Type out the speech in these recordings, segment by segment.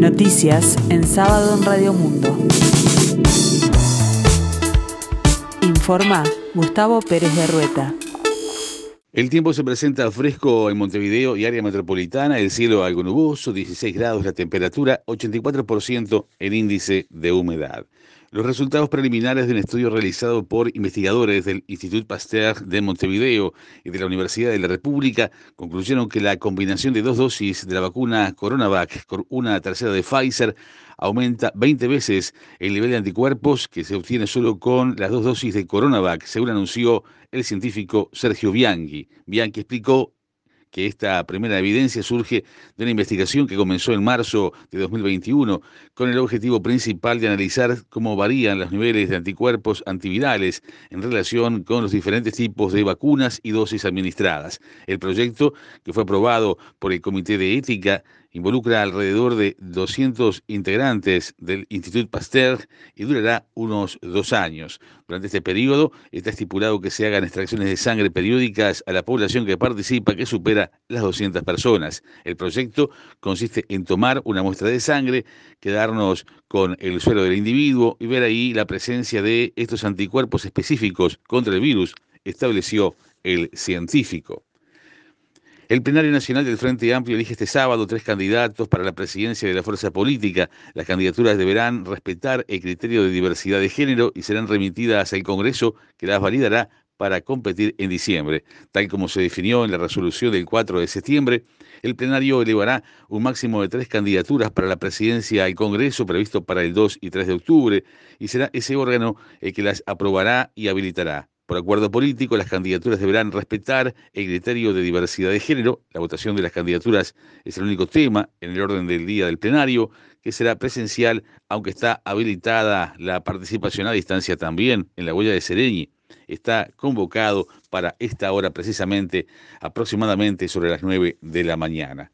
Noticias en sábado en Radio Mundo. Informa Gustavo Pérez de Rueta. El tiempo se presenta fresco en Montevideo y área metropolitana, el cielo algo nuboso, 16 grados la temperatura, 84% el índice de humedad. Los resultados preliminares de un estudio realizado por investigadores del Institut Pasteur de Montevideo y de la Universidad de la República concluyeron que la combinación de dos dosis de la vacuna Coronavac con una tercera de Pfizer aumenta 20 veces el nivel de anticuerpos que se obtiene solo con las dos dosis de Coronavac, según anunció el científico Sergio Bianchi. Bianchi explicó que esta primera evidencia surge de una investigación que comenzó en marzo de 2021 con el objetivo principal de analizar cómo varían los niveles de anticuerpos antivirales en relación con los diferentes tipos de vacunas y dosis administradas. El proyecto, que fue aprobado por el Comité de Ética involucra alrededor de 200 integrantes del Institut Pasteur y durará unos dos años. Durante este periodo está estipulado que se hagan extracciones de sangre periódicas a la población que participa, que supera las 200 personas. El proyecto consiste en tomar una muestra de sangre, quedarnos con el suelo del individuo y ver ahí la presencia de estos anticuerpos específicos contra el virus, estableció el científico. El plenario nacional del Frente Amplio elige este sábado tres candidatos para la presidencia de la fuerza política. Las candidaturas deberán respetar el criterio de diversidad de género y serán remitidas al Congreso, que las validará para competir en diciembre. Tal como se definió en la resolución del 4 de septiembre, el plenario elevará un máximo de tres candidaturas para la presidencia al Congreso previsto para el 2 y 3 de octubre y será ese órgano el que las aprobará y habilitará. Por acuerdo político, las candidaturas deberán respetar el criterio de diversidad de género. La votación de las candidaturas es el único tema en el orden del día del plenario, que será presencial, aunque está habilitada la participación a distancia también en la huella de Sereñi. Está convocado para esta hora precisamente, aproximadamente sobre las 9 de la mañana.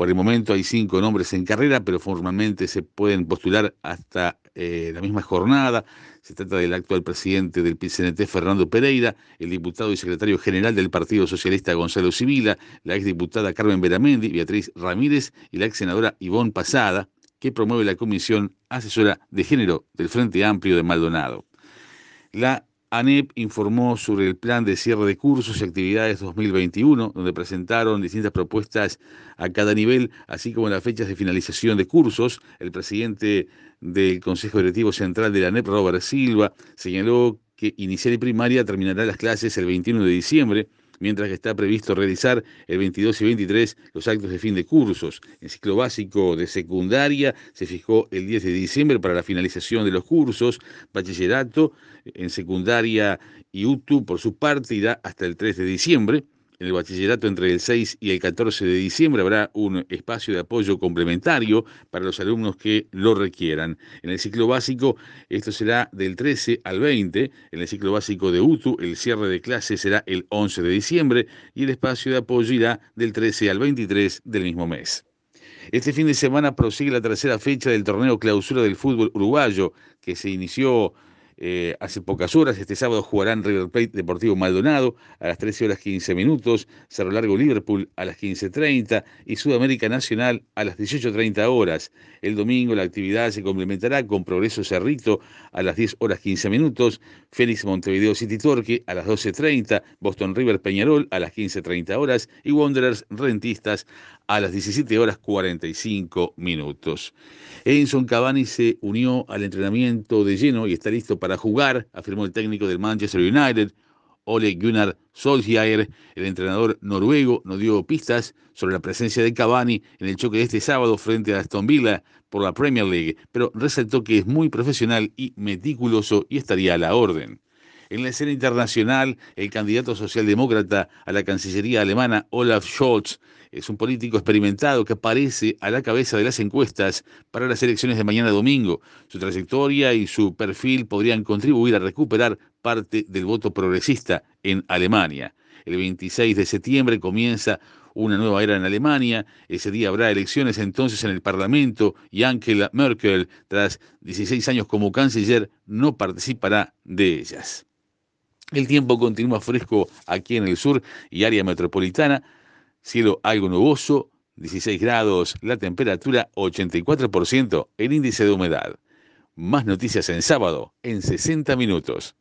Por el momento hay cinco nombres en carrera, pero formalmente se pueden postular hasta eh, la misma jornada. Se trata del actual presidente del PCNT, Fernando Pereira, el diputado y secretario general del Partido Socialista, Gonzalo Civila, la exdiputada Carmen Beramendi, Beatriz Ramírez y la ex senadora Ivonne Pasada, que promueve la Comisión Asesora de Género del Frente Amplio de Maldonado. La ANEP informó sobre el plan de cierre de cursos y actividades 2021, donde presentaron distintas propuestas a cada nivel, así como las fechas de finalización de cursos. El presidente del Consejo Directivo Central de la ANEP, Robert Silva, señaló que inicial y primaria terminará las clases el 21 de diciembre mientras que está previsto realizar el 22 y 23 los actos de fin de cursos. En ciclo básico de secundaria se fijó el 10 de diciembre para la finalización de los cursos, bachillerato en secundaria y UTU por su parte irá hasta el 3 de diciembre. En el bachillerato entre el 6 y el 14 de diciembre habrá un espacio de apoyo complementario para los alumnos que lo requieran. En el ciclo básico esto será del 13 al 20. En el ciclo básico de UTU el cierre de clases será el 11 de diciembre y el espacio de apoyo irá del 13 al 23 del mismo mes. Este fin de semana prosigue la tercera fecha del torneo clausura del fútbol uruguayo que se inició eh, hace pocas horas. Este sábado jugarán River Plate Deportivo Maldonado a las 13 horas 15 minutos, Cerro Largo Liverpool a las 15.30 y Sudamérica Nacional a las 18.30 horas. El domingo la actividad se complementará con Progreso Cerrito a las 10 horas 15 minutos, Félix Montevideo City Torque a las 12.30, Boston River Peñarol a las 15.30 horas y Wanderers Rentistas a las 17 horas 45 minutos. Edinson Cavani se unió al entrenamiento de lleno y está listo para jugar, afirmó el técnico del Manchester United, Ole Gunnar Solskjaer, el entrenador noruego, no dio pistas sobre la presencia de Cavani en el choque de este sábado frente a Aston Villa por la Premier League, pero resaltó que es muy profesional y meticuloso y estaría a la orden. En la escena internacional, el candidato socialdemócrata a la Cancillería alemana, Olaf Scholz, es un político experimentado que aparece a la cabeza de las encuestas para las elecciones de mañana domingo. Su trayectoria y su perfil podrían contribuir a recuperar parte del voto progresista en Alemania. El 26 de septiembre comienza una nueva era en Alemania. Ese día habrá elecciones entonces en el Parlamento y Angela Merkel, tras 16 años como canciller, no participará de ellas. El tiempo continúa fresco aquí en el sur y área metropolitana. Cielo algo nuboso, 16 grados la temperatura, 84% el índice de humedad. Más noticias en sábado, en 60 minutos.